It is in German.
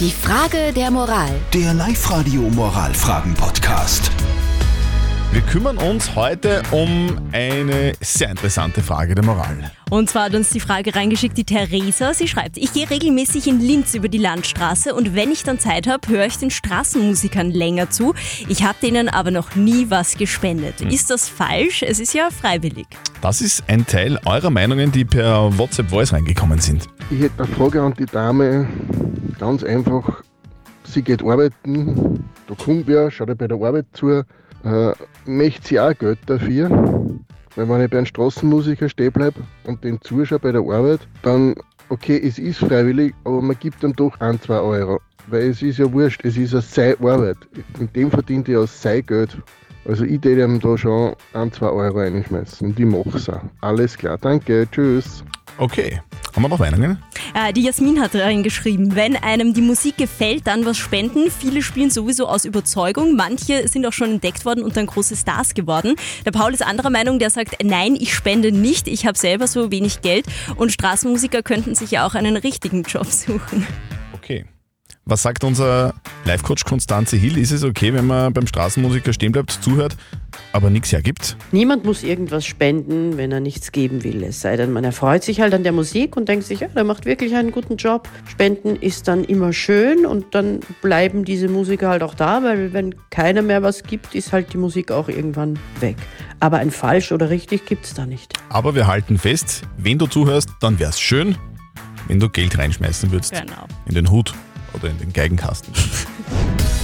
Die Frage der Moral. Der Live-Radio Moralfragen-Podcast. Wir kümmern uns heute um eine sehr interessante Frage der Moral. Und zwar hat uns die Frage reingeschickt, die Theresa. Sie schreibt, ich gehe regelmäßig in Linz über die Landstraße und wenn ich dann Zeit habe, höre ich den Straßenmusikern länger zu. Ich habe denen aber noch nie was gespendet. Ist das falsch? Es ist ja freiwillig. Das ist ein Teil eurer Meinungen, die per WhatsApp Voice reingekommen sind. Ich hätte eine Frage an die Dame. Ganz einfach. Sie geht arbeiten, da kommt wer, schaut ihr bei der Arbeit zu, äh, möchte sie auch Geld dafür. Weil wenn ich bei einem Straßenmusiker stehen bleibe und den zuschaue bei der Arbeit, dann, okay, es ist freiwillig, aber man gibt ihm doch ein, zwei Euro. Weil es ist ja wurscht, es ist ja seine Arbeit. In dem verdient er ja sein Geld. Also ich würde ihm da schon ein, zwei Euro reinschmeißen und ich mache es auch. Alles klar, danke, tschüss. Okay. Haben wir noch Meinungen? Äh, die Jasmin hat reingeschrieben, wenn einem die Musik gefällt, dann was spenden. Viele spielen sowieso aus Überzeugung. Manche sind auch schon entdeckt worden und dann große Stars geworden. Der Paul ist anderer Meinung, der sagt, nein, ich spende nicht. Ich habe selber so wenig Geld und Straßenmusiker könnten sich ja auch einen richtigen Job suchen. Okay. Was sagt unser Live-Coach Konstanze Hill? Ist es okay, wenn man beim Straßenmusiker stehen bleibt, zuhört, aber nichts hergibt? Niemand muss irgendwas spenden, wenn er nichts geben will. Es sei denn, man erfreut sich halt an der Musik und denkt sich, ja, der macht wirklich einen guten Job. Spenden ist dann immer schön und dann bleiben diese Musiker halt auch da, weil wenn keiner mehr was gibt, ist halt die Musik auch irgendwann weg. Aber ein falsch oder richtig gibt's da nicht. Aber wir halten fest, wenn du zuhörst, dann wär's schön, wenn du Geld reinschmeißen würdest. Genau. In den Hut oder in den Geigenkasten.